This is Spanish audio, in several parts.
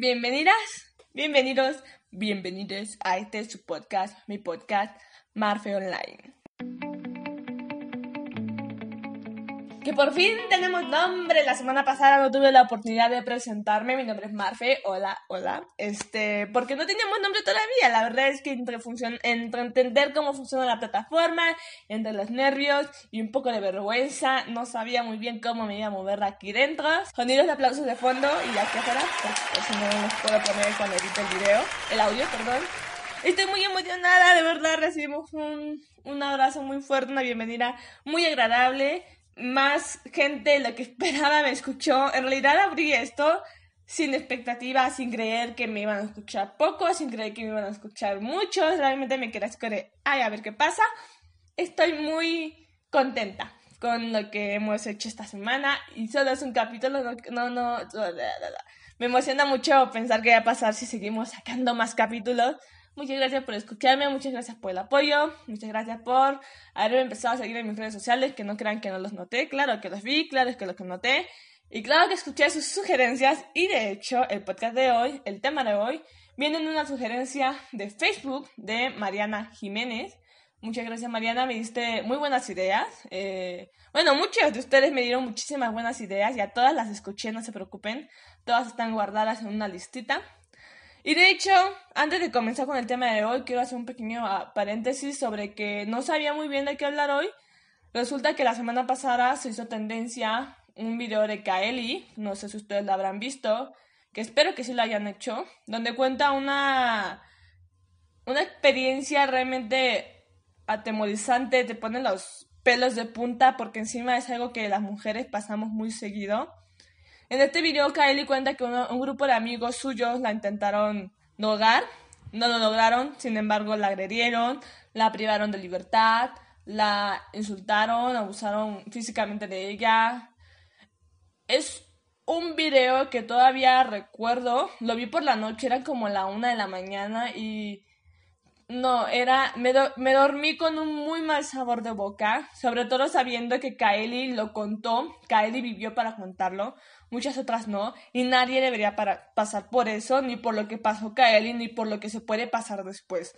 Bienvenidas, bienvenidos, bienvenidos a este su podcast, mi podcast Marfe Online. Que por fin tenemos nombre. La semana pasada no tuve la oportunidad de presentarme. Mi nombre es Marfe. Hola, hola. Este, porque no teníamos nombre todavía. La verdad es que entre, entre entender cómo funciona la plataforma, entre los nervios y un poco de vergüenza, no sabía muy bien cómo me iba a mover aquí dentro. Sonidos de aplausos de fondo y aquí afuera, pues, si no los puedo poner cuando edite el video, el audio, perdón. Estoy muy emocionada, de verdad recibimos un, un abrazo muy fuerte, una bienvenida muy agradable más gente de lo que esperaba me escuchó. En realidad abrí esto sin expectativa, sin creer que me iban a escuchar poco, sin creer que me iban a escuchar mucho. Realmente me quedé de, ay, a ver qué pasa. Estoy muy contenta con lo que hemos hecho esta semana y solo es un capítulo, no, no, no, me emociona mucho pensar qué va a pasar si seguimos sacando más capítulos. Muchas gracias por escucharme, muchas gracias por el apoyo, muchas gracias por haberme empezado a seguir en mis redes sociales, que no crean que no los noté, claro que los vi, claro que los noté, y claro que escuché sus sugerencias, y de hecho el podcast de hoy, el tema de hoy, viene en una sugerencia de Facebook de Mariana Jiménez. Muchas gracias Mariana, me diste muy buenas ideas. Eh, bueno, muchos de ustedes me dieron muchísimas buenas ideas y a todas las escuché, no se preocupen. Todas están guardadas en una listita. Y de hecho, antes de comenzar con el tema de hoy, quiero hacer un pequeño ah, paréntesis sobre que no sabía muy bien de qué hablar hoy. Resulta que la semana pasada se hizo tendencia un video de Kaeli, no sé si ustedes lo habrán visto, que espero que sí lo hayan hecho, donde cuenta una, una experiencia realmente atemorizante, te pone los pelos de punta porque encima es algo que las mujeres pasamos muy seguido. En este video, Kylie cuenta que un grupo de amigos suyos la intentaron drogar, no lo lograron, sin embargo la agredieron, la privaron de libertad, la insultaron, abusaron físicamente de ella. Es un video que todavía recuerdo, lo vi por la noche, era como la una de la mañana y no, era, me, me, dormí con un muy mal sabor de boca, sobre todo sabiendo que Kaeli lo contó, Kaeli vivió para contarlo, muchas otras no, y nadie debería para, pasar por eso, ni por lo que pasó Kaeli, ni por lo que se puede pasar después.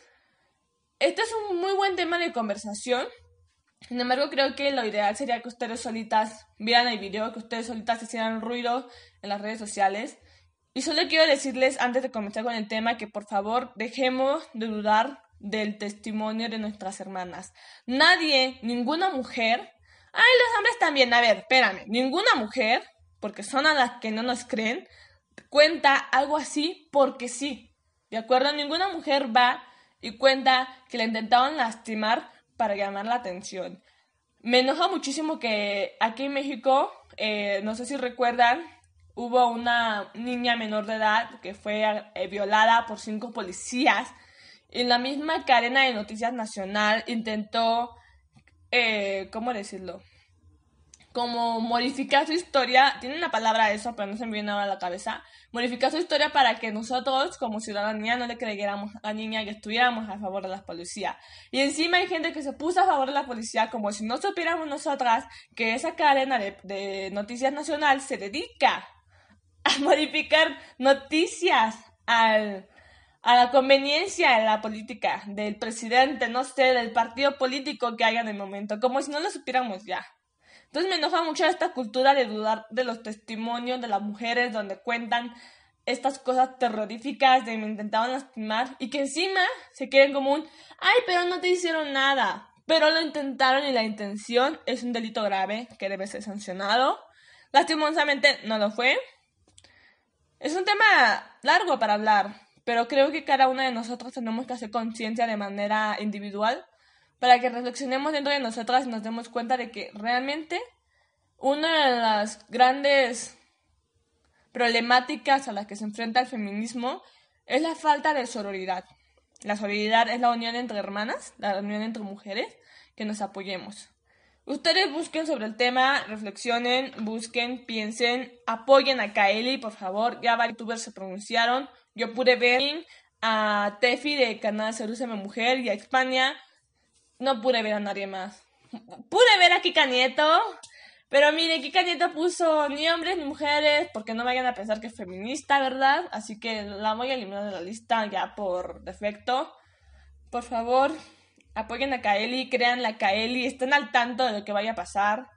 Este es un muy buen tema de conversación, sin embargo creo que lo ideal sería que ustedes solitas vieran el video, que ustedes solitas hicieran ruido en las redes sociales, y solo quiero decirles antes de comenzar con el tema que por favor dejemos de dudar del testimonio de nuestras hermanas. Nadie, ninguna mujer, ay, los hombres también, a ver, espérame, ninguna mujer, porque son a las que no nos creen, cuenta algo así porque sí. ¿De acuerdo? Ninguna mujer va y cuenta que le intentaban lastimar para llamar la atención. Me enoja muchísimo que aquí en México, eh, no sé si recuerdan, hubo una niña menor de edad que fue eh, violada por cinco policías. En la misma cadena de noticias nacional intentó, eh, ¿cómo decirlo? Como modificar su historia, tiene una palabra eso, pero no se me viene ahora a la cabeza, modificar su historia para que nosotros, como ciudadanía, no le creyéramos a la niña que estuviéramos a favor de la policía. Y encima hay gente que se puso a favor de la policía como si no supiéramos nosotras que esa cadena de, noticias nacional se dedica a modificar noticias a la conveniencia de la política, del presidente, no sé, del partido político que haya en el momento, como si no lo supiéramos ya. Entonces me enoja mucho esta cultura de dudar de los testimonios de las mujeres donde cuentan estas cosas terroríficas de me intentaban lastimar y que encima se quieren como un, ay, pero no te hicieron nada. Pero lo intentaron y la intención es un delito grave que debe ser sancionado. Lastimosamente no lo fue. Es un tema largo para hablar, pero creo que cada una de nosotros tenemos que hacer conciencia de manera individual para que reflexionemos dentro de nosotras y nos demos cuenta de que realmente una de las grandes problemáticas a las que se enfrenta el feminismo es la falta de sororidad. La sororidad es la unión entre hermanas, la unión entre mujeres, que nos apoyemos. Ustedes busquen sobre el tema, reflexionen, busquen, piensen, apoyen a Kaeli, por favor. Ya varios youtubers se pronunciaron. Yo pude ver a Tefi de canal Cerúseme Mujer y a España. No pude ver a nadie más. Pude ver a Kika Nieto, Pero mire, Kika Nieto puso ni hombres ni mujeres, porque no vayan a pensar que es feminista, ¿verdad? Así que la voy a eliminar de la lista ya por defecto. Por favor, apoyen a Kaeli, crean la Kaeli, estén al tanto de lo que vaya a pasar.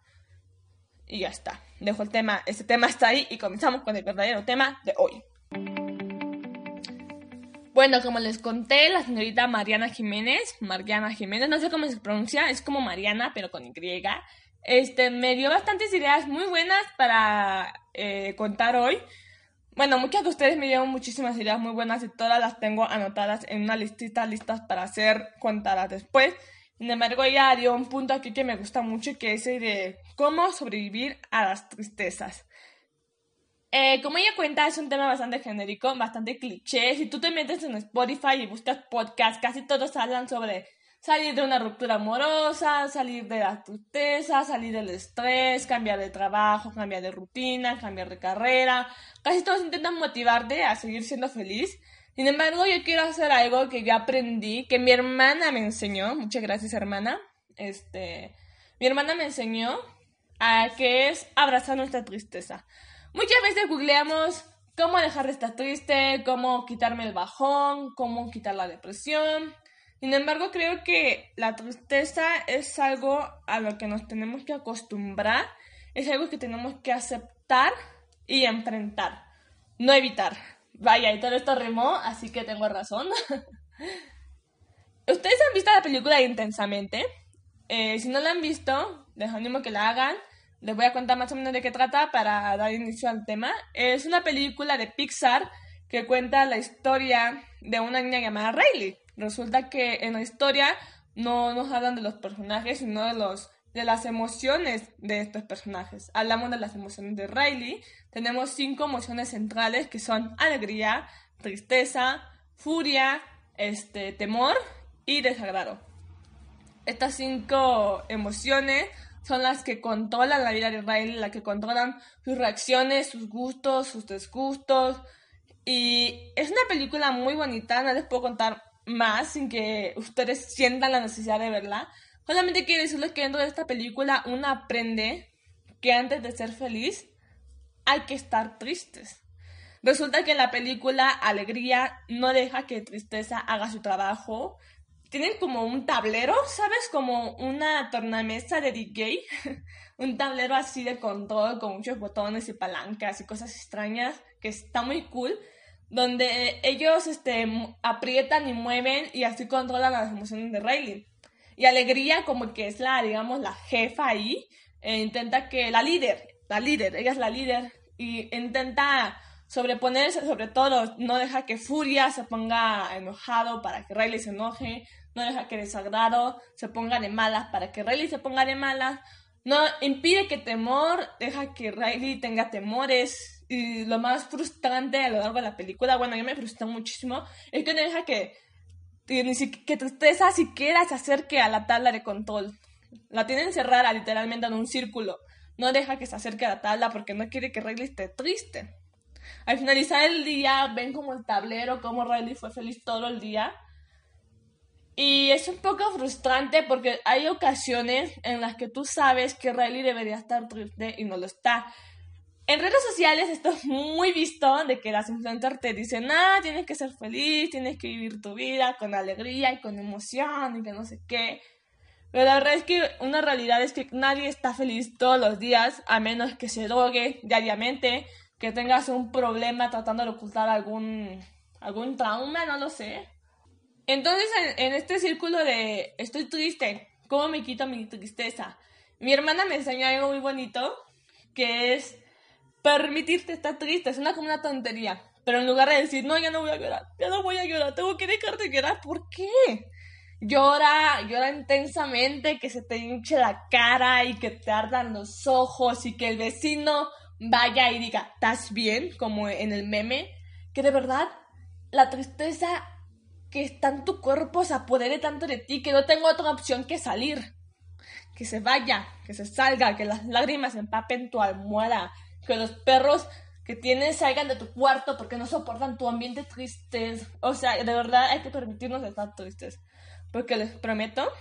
Y ya está. Dejo el tema, este tema está ahí y comenzamos con el verdadero tema de hoy. Bueno, como les conté, la señorita Mariana Jiménez, Mariana Jiménez, no sé cómo se pronuncia, es como Mariana, pero con Y este, me dio bastantes ideas muy buenas para eh, contar hoy. Bueno, muchas de ustedes me dieron muchísimas ideas muy buenas y todas las tengo anotadas en una listita, listas para ser contadas después. Sin embargo, ella dio un punto aquí que me gusta mucho, que es el de cómo sobrevivir a las tristezas. Eh, como ella cuenta, es un tema bastante genérico, bastante cliché. Si tú te metes en Spotify y buscas podcast, casi todos hablan sobre salir de una ruptura amorosa, salir de la tristeza, salir del estrés, cambiar de trabajo, cambiar de rutina, cambiar de carrera. Casi todos intentan motivarte a seguir siendo feliz. Sin embargo, yo quiero hacer algo que yo aprendí, que mi hermana me enseñó. Muchas gracias, hermana. Este, mi hermana me enseñó a que es abrazar nuestra tristeza. Muchas veces googleamos cómo dejar de estar triste, cómo quitarme el bajón, cómo quitar la depresión. Sin embargo, creo que la tristeza es algo a lo que nos tenemos que acostumbrar, es algo que tenemos que aceptar y enfrentar, no evitar. Vaya, y todo esto remó, así que tengo razón. ¿Ustedes han visto la película Intensamente? Eh, si no la han visto, les animo que la hagan. Les voy a contar más o menos de qué trata para dar inicio al tema. Es una película de Pixar que cuenta la historia de una niña llamada Riley. Resulta que en la historia no nos hablan de los personajes, sino de los de las emociones de estos personajes. Hablamos de las emociones de Riley. Tenemos cinco emociones centrales que son alegría, tristeza, furia, este, temor y desagrado. Estas cinco emociones son las que controlan la vida de Riley, las que controlan sus reacciones, sus gustos, sus disgustos. Y es una película muy bonita, no les puedo contar más sin que ustedes sientan la necesidad de verla. Solamente quiero decirles que dentro de esta película uno aprende que antes de ser feliz hay que estar tristes. Resulta que en la película Alegría no deja que tristeza haga su trabajo. Tienen como un tablero, ¿sabes? Como una tornamesa de DJ. un tablero así de control con muchos botones y palancas y cosas extrañas que está muy cool donde ellos este, aprietan y mueven y así controlan las emociones de Riley. Y Alegría, como que es la, digamos, la jefa ahí, e intenta que, la líder, la líder, ella es la líder, y intenta sobreponerse sobre todo, no deja que Furia se ponga enojado para que Riley se enoje, no deja que Desagrado se ponga de malas para que Riley se ponga de malas, no impide que Temor deja que Riley tenga temores, y lo más frustrante a lo largo de la película, bueno, yo me frustró muchísimo, es que no deja que, que tristeza siquiera se acerque a la tabla de control. La tiene encerrada literalmente en un círculo. No deja que se acerque a la tabla porque no quiere que Riley esté triste. Al finalizar el día, ven como el tablero, como Riley fue feliz todo el día. Y es un poco frustrante porque hay ocasiones en las que tú sabes que Riley debería estar triste y no lo está. En redes sociales esto es muy visto de que las influencers te dicen, ah, tienes que ser feliz, tienes que vivir tu vida con alegría y con emoción y que no sé qué. Pero la verdad es que una realidad es que nadie está feliz todos los días, a menos que se drogue diariamente, que tengas un problema tratando de ocultar algún, algún trauma, no lo sé. Entonces, en, este círculo de estoy triste, ¿cómo me quito mi tristeza? Mi hermana me enseñó algo muy bonito, que es permitirte estar triste. Es una como una tontería. Pero en lugar de decir, no, ya no voy a llorar, ya no voy a llorar, tengo que dejar de llorar, ¿por qué? Llora, llora intensamente, que se te hinche la cara y que te ardan los ojos y que el vecino vaya y diga, ¿estás bien? Como en el meme. Que de verdad, la tristeza que está en tu cuerpo se apodere tanto de ti que no tengo otra opción que salir. Que se vaya, que se salga, que las lágrimas empapen tu almohada, que los perros que tienes salgan de tu cuarto porque no soportan tu ambiente triste. O sea, de verdad hay que permitirnos estar tristes. Porque les prometo,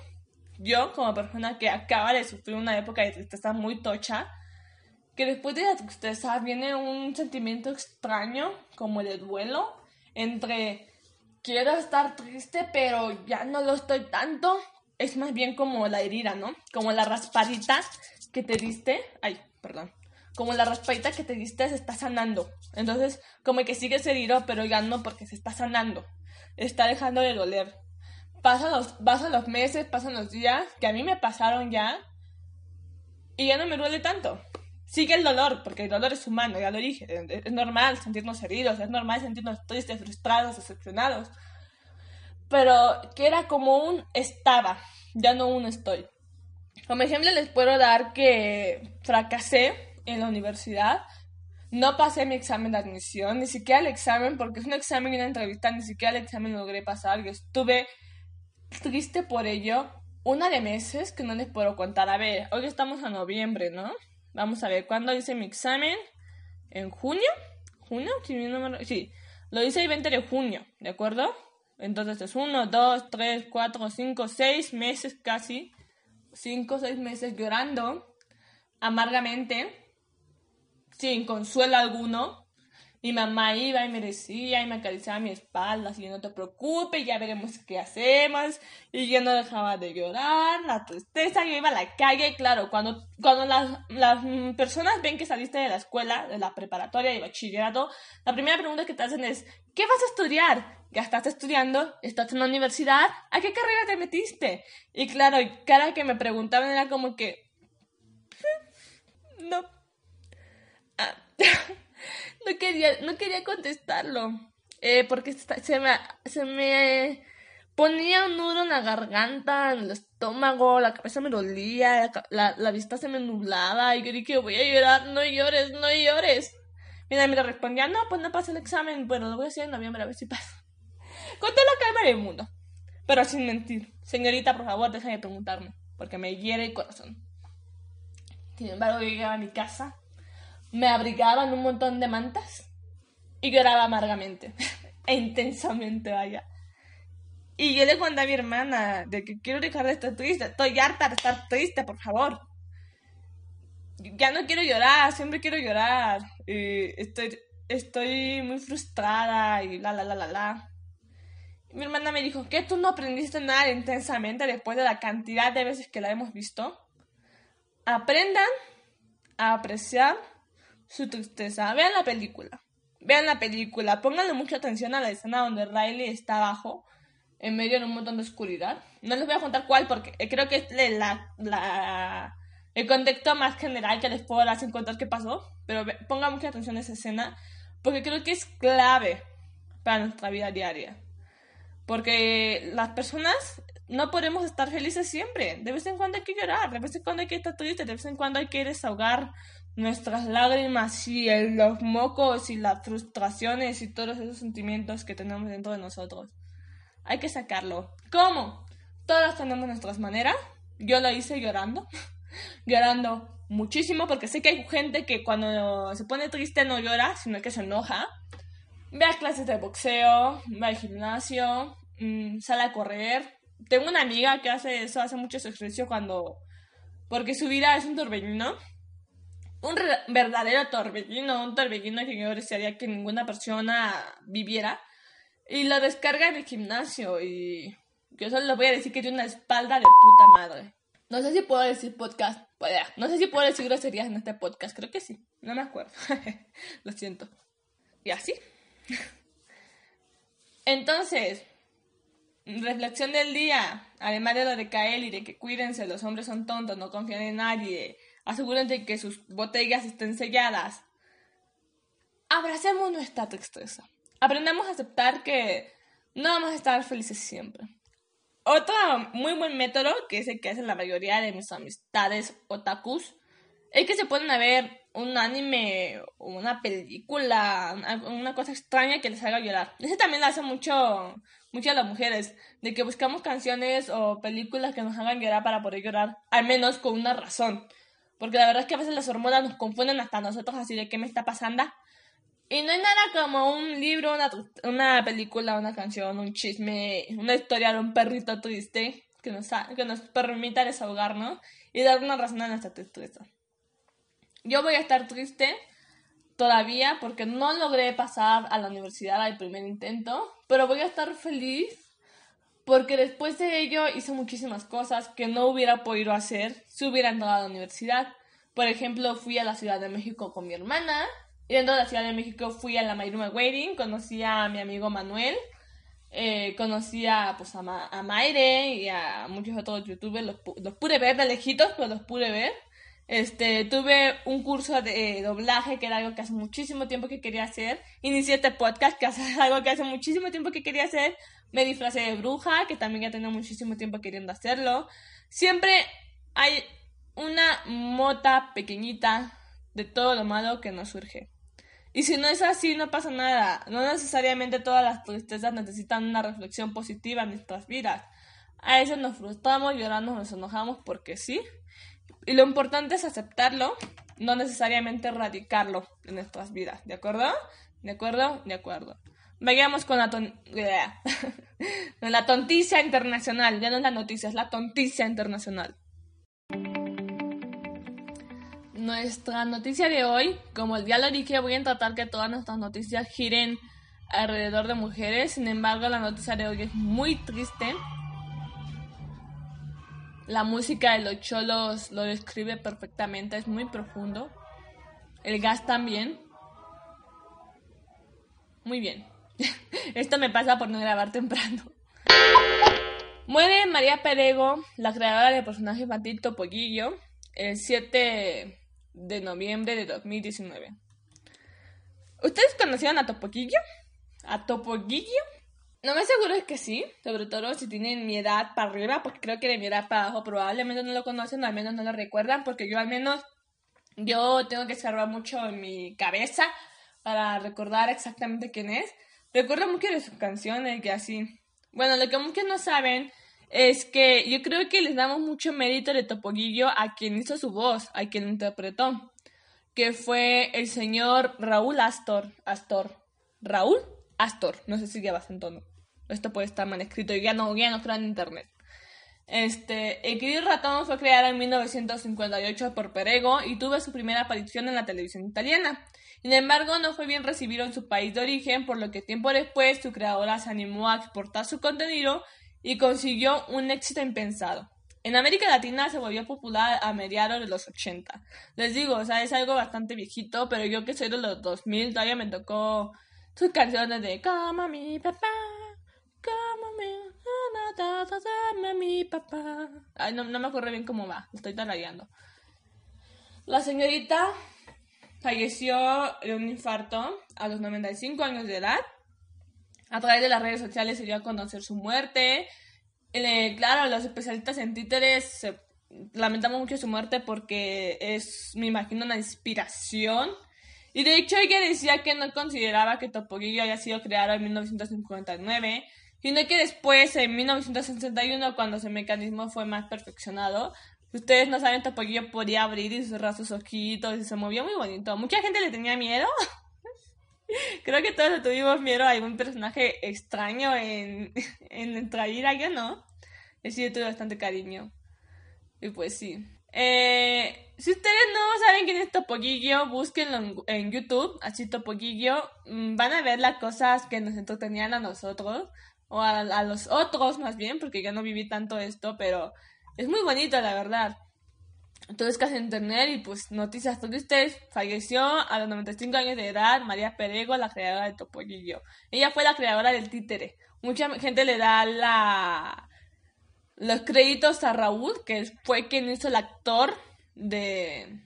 yo como persona que acaba de sufrir una época de tristeza muy tocha, que después de la tristeza viene un sentimiento extraño, como el duelo, entre quiero estar triste, pero ya no lo estoy tanto. Es más bien como la herida, ¿no? Como la raspadita que te diste. Ay, perdón. Como la raspadita que te diste se está sanando. Entonces, como que sigues herido, pero ya no porque se está sanando. Está dejando de doler. Pasan los, pasan los meses, pasan los días, que a mí me pasaron ya. Y ya no me duele tanto sigue el dolor, porque el dolor es humano, ya lo dije. Es normal sentirnos heridos, es normal sentirnos tristes, frustrados, decepcionados. Pero que era como un estaba, ya no un estoy. Como ejemplo les puedo dar que fracasé en la universidad, no pasé mi examen de admisión, ni siquiera el examen, porque es un examen y una entrevista, ni siquiera el examen logré pasar, yo estuve triste por ello, una de meses que no les puedo contar. A ver, hoy estamos a noviembre, ¿no? Vamos a ver, ¿cuándo hice mi examen? ¿En junio? ¿Junio? Sí, lo hice el 20 de junio, ¿de acuerdo? Entonces es 1, 2, 3, 4, 5, 6 meses casi. 5 o 6 meses llorando amargamente, sin consuelo alguno. Mi mamá iba y me decía y me acariciaba mi espalda, así no te preocupes, ya veremos qué hacemos. Y yo no dejaba de llorar, la tristeza, yo iba a la calle, claro, cuando, cuando las, las personas ven que saliste de la escuela, de la preparatoria y bachillerato, la primera pregunta que te hacen es, ¿qué vas a estudiar? Ya estás estudiando, estás en la universidad, ¿a qué carrera te metiste? Y claro, cada que me preguntaban era como que, no. Ah. no quería, no quería contestarlo. Eh, porque se me, se me ponía un nudo en la garganta, en el estómago, la cabeza me dolía, la, la, vista se me nublaba y yo dije, voy a llorar, no llores, no llores. Mira, mira, respondía, no, pues no pasa el examen, bueno, lo voy a hacer en noviembre a ver si pasa. Conté la calma del mundo, pero sin mentir. Señorita, por favor, déjame preguntarme, porque me hiere el corazón. Sin embargo, llegaba a mi casa me abrigaba en un montón de mantas y lloraba amargamente e intensamente, vaya. Y yo le conté a mi hermana de que quiero dejar de estar triste, estoy harta de estar triste, por favor. Ya no quiero llorar, siempre quiero llorar. estoy, estoy muy frustrada y la, la, la, la, la. mi hermana me dijo, ¿qué tú no aprendiste nada intensamente después de la cantidad de veces que la hemos visto? Aprendan a apreciar su tristeza. Vean la película. Vean la película. Pónganle mucha atención a la escena donde Riley está abajo, en medio de un montón de oscuridad. No les voy a contar cuál porque creo que es la, la, el contexto más general que les puedo dar sin contar qué pasó. Pero pongan mucha atención a esa escena porque creo que es clave para nuestra vida diaria. Porque las personas no podemos estar felices siempre. De vez en cuando hay que llorar, de vez en cuando hay que estar triste, de vez en cuando hay que desahogar nuestras lágrimas y los mocos y las frustraciones y todos esos sentimientos que tenemos dentro de nosotros. Hay que sacarlo. ¿Cómo? Todas tenemos nuestras maneras. Yo lo hice llorando. llorando muchísimo porque sé que hay gente que cuando se pone triste no llora, sino que se enoja. Ve a clases de boxeo, va al gimnasio, mm, sale a correr. Tengo una amiga que hace eso, hace mucho ejercicio cuando... Porque su vida es un torbellino un verdadero torbellino, un torbellino que yo desearía que ninguna persona viviera. Y lo descarga en el gimnasio y yo solo voy a decir que tiene una espalda de puta madre. No sé si puedo decir podcast. No sé si puedo decir groserías en este podcast. Creo que sí. No me acuerdo. lo siento. Y así. Entonces, reflexión del día. Además de lo de Kael y de que cuídense, los hombres son tontos, no confían en nadie asegúrense que sus botellas estén selladas. Abracemos nuestra tristeza. Aprendamos a aceptar que no vamos a estar felices siempre. Otro muy buen método, que es el que hacen la mayoría de mis amistades otakus, es que se pueden ver un anime o una película, una, cosa extraña que les haga llorar. Ese también lo hace mucho, mucho a las mujeres, de que buscamos canciones o películas que nos hagan llorar para poder llorar, al menos con una razón. Porque la verdad es que a veces las hormonas nos confunden hasta nosotros así de qué me está pasando. Y no hay nada como un libro, una, una película, una canción, un chisme, una historia de un perrito triste que nos, que nos permita desahogarnos y dar una razón a nuestra tristeza. Yo voy a estar triste todavía porque no logré pasar a la universidad al primer intento, pero voy a estar feliz porque después de ello hice muchísimas cosas que no hubiera podido hacer si hubiera entrado a la universidad. Por ejemplo, fui a la Ciudad de México con mi hermana, y dentro de la Ciudad de México fui a la Mayruma Wedding, conocí a mi amigo Manuel, eh, conocí a, pues, a, a, Mayre y a muchos otros youtubers, los, los pude ver de lejitos, pero los pude ver. Este, tuve un curso de doblaje, que era algo que hace muchísimo tiempo que quería hacer. Inicié este podcast, que es algo que hace muchísimo tiempo que quería hacer. Me disfracé de bruja, que también ya tenía muchísimo tiempo queriendo hacerlo. Siempre hay una mota pequeñita de todo lo malo que nos surge. Y si no es así, no pasa nada. No necesariamente todas las tristezas necesitan una reflexión positiva en nuestras vidas. A veces nos frustramos, lloramos, nos enojamos porque sí. Y lo importante es aceptarlo, no necesariamente erradicarlo en nuestras vidas, ¿de acuerdo? ¿De acuerdo? De acuerdo. Vayamos con la, ton la tonticia internacional, ya no es la noticia, es la tonticia internacional. Nuestra noticia de hoy, como día lo dije, voy a tratar que todas nuestras noticias giren alrededor de mujeres, sin embargo la noticia de hoy es muy triste la música de los cholos lo describe perfectamente, es muy profundo. El gas también. Muy bien. Esto me pasa por no grabar temprano. Muere María Perego, la creadora del personaje infantil Topollillo, el 7 de noviembre de 2019. ¿Ustedes conocían a Topollillo? ¿A Topollillo? No me aseguro es que sí, sobre todo si tienen mi edad para arriba, porque creo que de mi edad para abajo probablemente no lo conocen o al menos no lo recuerdan, porque yo al menos, yo tengo que escarbar mucho en mi cabeza para recordar exactamente quién es. Recuerdo mucho de sus canciones, que así. Bueno, lo que muchos no saben es que yo creo que les damos mucho mérito de Topoguillo a quien hizo su voz, a quien interpretó, que fue el señor Raúl Astor. Astor. ¿Raúl? Astor, no sé si llevas en tono. Esto puede estar mal escrito ya no, ya no creo en internet. Este, el querido ratón fue creado en 1958 por Perego y tuvo su primera aparición en la televisión italiana. Sin embargo, no fue bien recibido en su país de origen, por lo que tiempo después su creadora se animó a exportar su contenido y consiguió un éxito impensado. En América Latina se volvió popular a mediados de los 80. Les digo, o sea, es algo bastante viejito, pero yo que soy de los 2000 todavía me tocó sus canciones de Cama mi papá, mi papá. Ay, no, no me acuerdo bien cómo va, estoy tarareando. La señorita falleció de un infarto a los 95 años de edad. A través de las redes sociales se dio a conocer su muerte. claro, los especialistas en títeres lamentamos mucho su muerte porque es, me imagino, una inspiración. Y de hecho ella decía que no consideraba que Topoguillo haya sido creado en 1959, sino que después, en 1961, cuando ese mecanismo fue más perfeccionado, ustedes no saben, Topollillo podía abrir y cerrar sus ojitos y se movía muy bonito. Mucha gente le tenía miedo. Creo que todos tuvimos miedo a algún personaje extraño en, en vida, yo no. Sí, yo tuve bastante cariño. Y pues sí. Eh, si ustedes no saben quién es Topollillo, búsquenlo en, YouTube, así Topollillo. Mm, van a ver las cosas que nos entretenían a nosotros o a, los otros más bien, porque yo no viví tanto esto, pero es muy bonito, la verdad. Entonces, casi internet y pues noticias tristes. Falleció a los 95 años de edad María Perego, la creadora de Topollillo. Ella fue la creadora del títere. Mucha gente le da la los créditos a Raúl, que fue quien hizo el actor de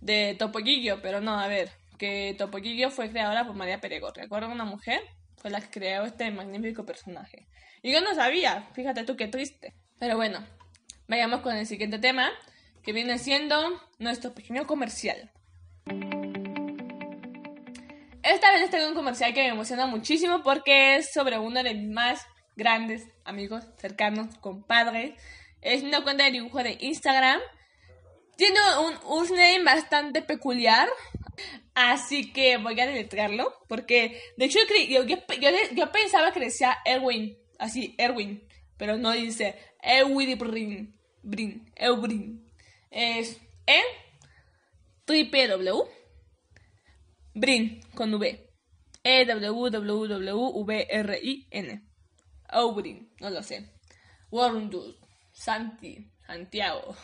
de Topollillo, pero no, a ver, que Topollillo fue creadora por María Perego. ¿Recuerda una mujer? Fue la que creó este magnífico personaje. Y yo no sabía, fíjate tú qué triste. Pero bueno, vayamos con el siguiente tema, que viene siendo nuestro pequeño comercial. Esta vez les tengo un comercial que me emociona muchísimo porque es sobre uno de mis más grandes amigos, cercanos, compadres. Es una cuenta de dibujo de Instagram. Tiene un username bastante peculiar, Así que voy a deletrearlo, porque de hecho yo, yo, pensaba que decía Erwin, así, Erwin, pero no dice Erwin Brin, Brin, Es E, www. Brin con V. E W W W V R I N. Obrin, no lo sé. Warundus, Santi, Santiago.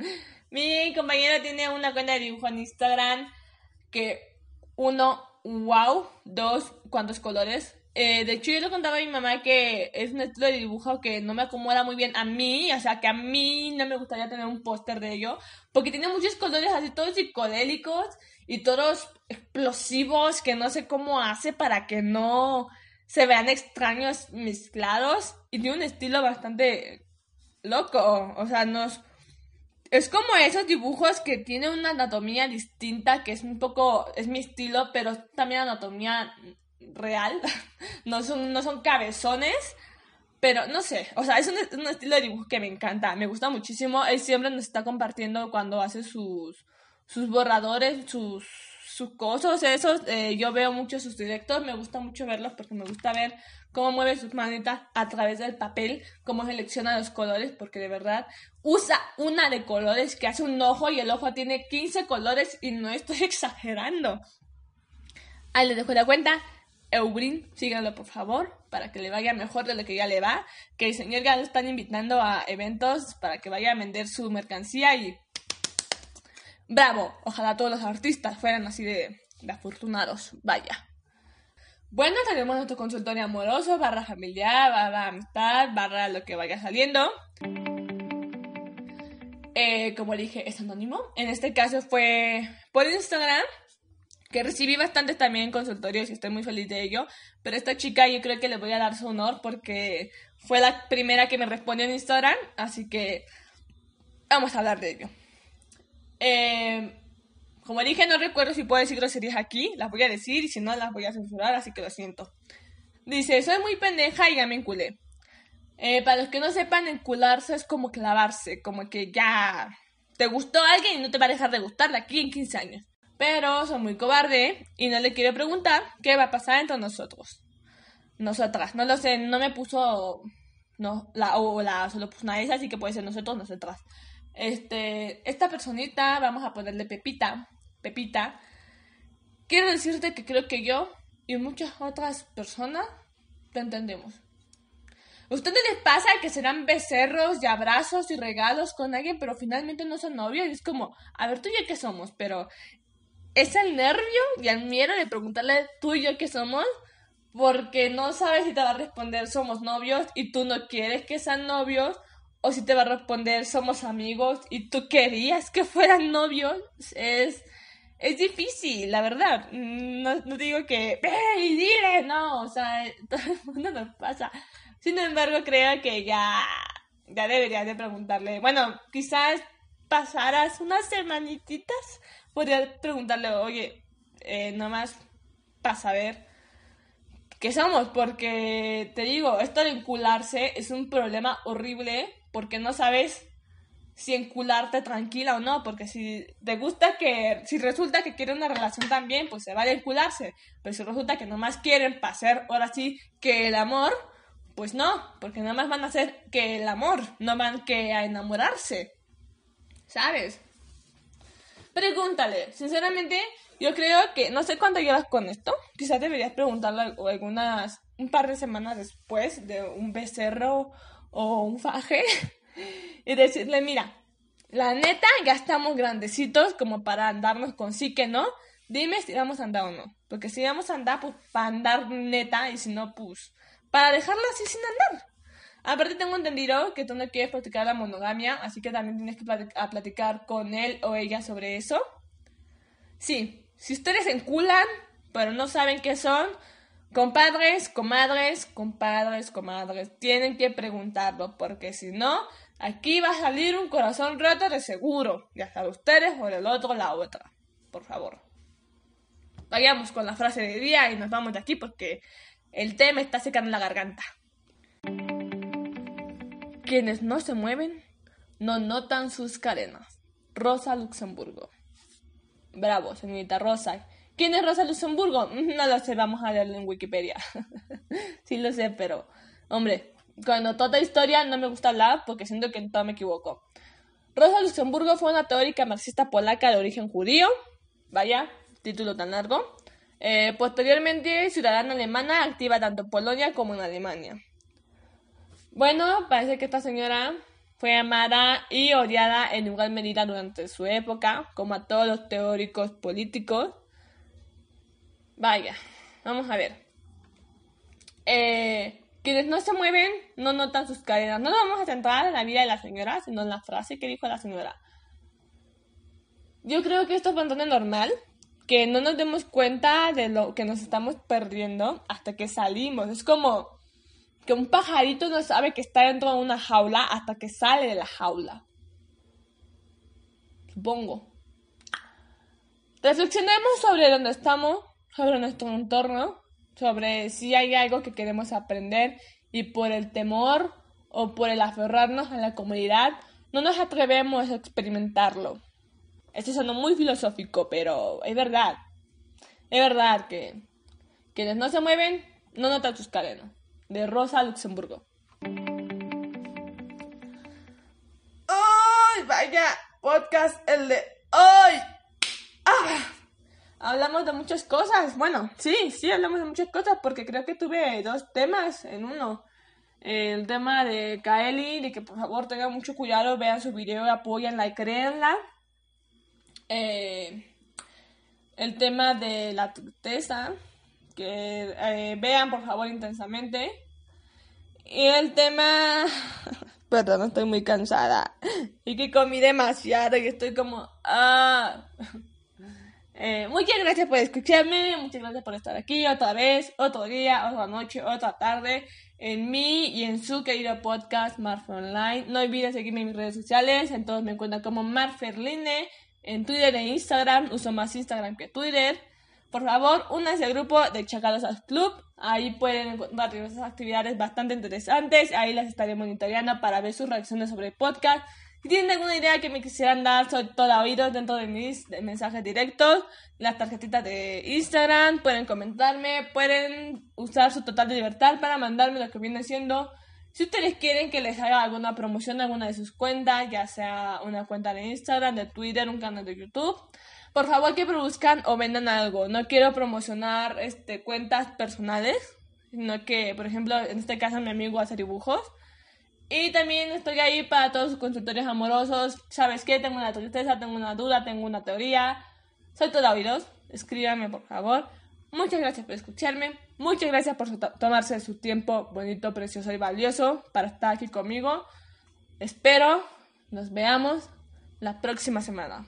Mi compañero tiene una cuenta de dibujo en Instagram que uno, wow, dos, cuántos colores. Eh, de hecho, yo le contaba a mi mamá que es un estilo de dibujo que no me acomoda muy bien a mí, o sea, que a mí no me gustaría tener un póster de ello, porque tiene muchos colores así todos psicodélicos y todos explosivos que no sé cómo hace para que no se vean extraños mezclados y tiene un estilo bastante loco, o sea, nos es como esos dibujos que tienen una anatomía distinta, que es un poco, es mi estilo, pero también anatomía real, no son, no son cabezones, pero no sé, o sea, es un, un, estilo de dibujo que me encanta, me gusta muchísimo, él siempre nos está compartiendo cuando hace sus, sus borradores, sus, sus cosas, esos, eh, yo veo mucho sus directos, me gusta mucho verlos porque me gusta ver cómo mueve sus manitas a través del papel, cómo selecciona los colores, porque de verdad usa una de colores que hace un ojo y el ojo tiene 15 colores y no estoy exagerando. Ahí les dejo la cuenta. Eubrin, síganlo por favor, para que le vaya mejor de lo que ya le va. Que el señor ya lo están invitando a eventos para que vaya a vender su mercancía y. ¡Bravo! Ojalá todos los artistas fueran así de afortunados. Vaya. Bueno, tenemos nuestro consultorio amoroso, barra familiar, barra amistad, barra lo que vaya saliendo. Eh, como dije, es anónimo. En este caso fue por Instagram que recibí bastantes también consultorios y estoy muy feliz de ello. Pero esta chica yo creo que le voy a dar su honor porque fue la primera que me respondió en Instagram, así que vamos a hablar de ello. Eh, como dije, no recuerdo si puedo decir groserías aquí, las voy a decir y si no las voy a censurar, así que lo siento. Dice, soy muy pendeja y ya me enculé. Eh, para los que no sepan, encularse es como clavarse, como que ya te gustó alguien y no te va a dejar de gustar aquí en 15 años pero soy muy cobarde y no le quiero preguntar qué va a pasar entre nosotros. Nosotras, no lo sé, no me puso no la o la solo puso una S, así que puede ser nosotros, nosotras. Este, esta personita, vamos a ponerle Pepita, Pepita. Quiero decirte que creo que yo y muchas otras personas te entendemos. ¿A ustedes les pasa que serán becerros y abrazos y regalos con alguien, pero finalmente no son novios? Y es como, a ver, tú y yo qué somos, pero es el nervio y el miedo de preguntarle tú y yo qué somos, porque no sabes si te va a responder somos novios y tú no quieres que sean novios, o si te va a responder somos amigos y tú querías que fueran novios. Es, es difícil, la verdad. No, digo que, ¡ve y dile! No, o sea, todo el mundo nos pasa. Sin embargo, creo que ya, ya deberías de preguntarle. Bueno, quizás pasaras unas semanitas podría preguntarle, oye, eh, nomás para saber qué somos, porque te digo, esto de encularse es un problema horrible porque no sabes si encularte tranquila o no, porque si te gusta que, si resulta que quiere una relación también, pues se vale encularse, pero si resulta que nomás quieren pasar ahora sí que el amor, pues no, porque nada más van a hacer que el amor, no van que a enamorarse, ¿sabes? Pregúntale, sinceramente, yo creo que no sé cuánto llevas con esto. Quizás deberías preguntarle algunas, un par de semanas después de un becerro o un faje y decirle, mira, la neta ya estamos grandecitos como para andarnos con sí que no. Dime si vamos a andar o no. Porque si vamos a andar, pues para andar neta y si no, pues para dejarlo así sin andar. Aparte tengo entendido que tú no quieres practicar la monogamia, así que también tienes que platicar con él o ella sobre eso. Sí, si ustedes se enculan, pero no saben qué son, compadres, comadres, compadres, comadres, tienen que preguntarlo, porque si no, aquí va a salir un corazón roto de seguro, ya sea ustedes o el otro la otra. Por favor. Vayamos con la frase de día y nos vamos de aquí porque el tema está secando la garganta. Quienes no se mueven no notan sus cadenas. Rosa Luxemburgo. Bravo, señorita Rosa. ¿Quién es Rosa Luxemburgo? No lo sé, vamos a leerlo en Wikipedia. sí lo sé, pero, hombre, cuando toda historia no me gusta hablar porque siento que en todo me equivoco. Rosa Luxemburgo fue una teórica marxista polaca de origen judío. Vaya, título tan largo. Eh, posteriormente, ciudadana alemana activa tanto en Polonia como en Alemania. Bueno, parece que esta señora fue amada y odiada en igual medida durante su época, como a todos los teóricos políticos. Vaya, vamos a ver. Eh, quienes no se mueven no notan sus cadenas. No nos vamos a centrar en la vida de la señora, sino en la frase que dijo la señora. Yo creo que esto es bastante normal, que no nos demos cuenta de lo que nos estamos perdiendo hasta que salimos. Es como que un pajarito no sabe que está dentro de una jaula hasta que sale de la jaula. Supongo. Reflexionemos sobre dónde estamos, sobre nuestro entorno, sobre si hay algo que queremos aprender y por el temor o por el aferrarnos a la comunidad no nos atrevemos a experimentarlo. Esto suena muy filosófico, pero es verdad. Es verdad que quienes no se mueven no notan sus cadenas. De Rosa Luxemburgo. ¡Ay, vaya! Podcast el de hoy. ¡Ah! Hablamos de muchas cosas. Bueno, sí, sí, hablamos de muchas cosas porque creo que tuve dos temas en uno. El tema de Kaeli, de que por favor tengan mucho cuidado, vean su video, apoyanla y créanla. Eh, el tema de la tristeza, que eh, vean por favor intensamente. Y el tema... Perdón, estoy muy cansada. Y que comí demasiado y estoy como... Ah. Eh, muchas gracias por escucharme, muchas gracias por estar aquí otra vez, otro día, otra noche, otra tarde, en mí y en su querido podcast Marfe Online. No olviden seguirme en mis redes sociales, en todos me encuentran como Marferline, en Twitter e Instagram, uso más Instagram que Twitter. Por favor, únanse al grupo de Chacalosas Club, ahí pueden encontrar diversas actividades bastante interesantes, ahí las estaré monitoreando para ver sus reacciones sobre el podcast tienen alguna idea que me quisieran dar, soy toda oídos dentro de mis mensajes directos, las tarjetitas de Instagram, pueden comentarme, pueden usar su total libertad para mandarme lo que viene siendo. Si ustedes quieren que les haga alguna promoción de alguna de sus cuentas, ya sea una cuenta de Instagram, de Twitter, un canal de YouTube, por favor que produzcan o vendan algo. No quiero promocionar este, cuentas personales, sino que, por ejemplo, en este caso mi amigo hace dibujos y también estoy ahí para todos sus consultorios amorosos. ¿Sabes qué? Tengo una tristeza, tengo una duda, tengo una teoría. Soy todo oídos. Escríbame, por favor. Muchas gracias por escucharme. Muchas gracias por tomarse su tiempo bonito, precioso y valioso para estar aquí conmigo. Espero nos veamos la próxima semana.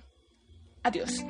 Adiós.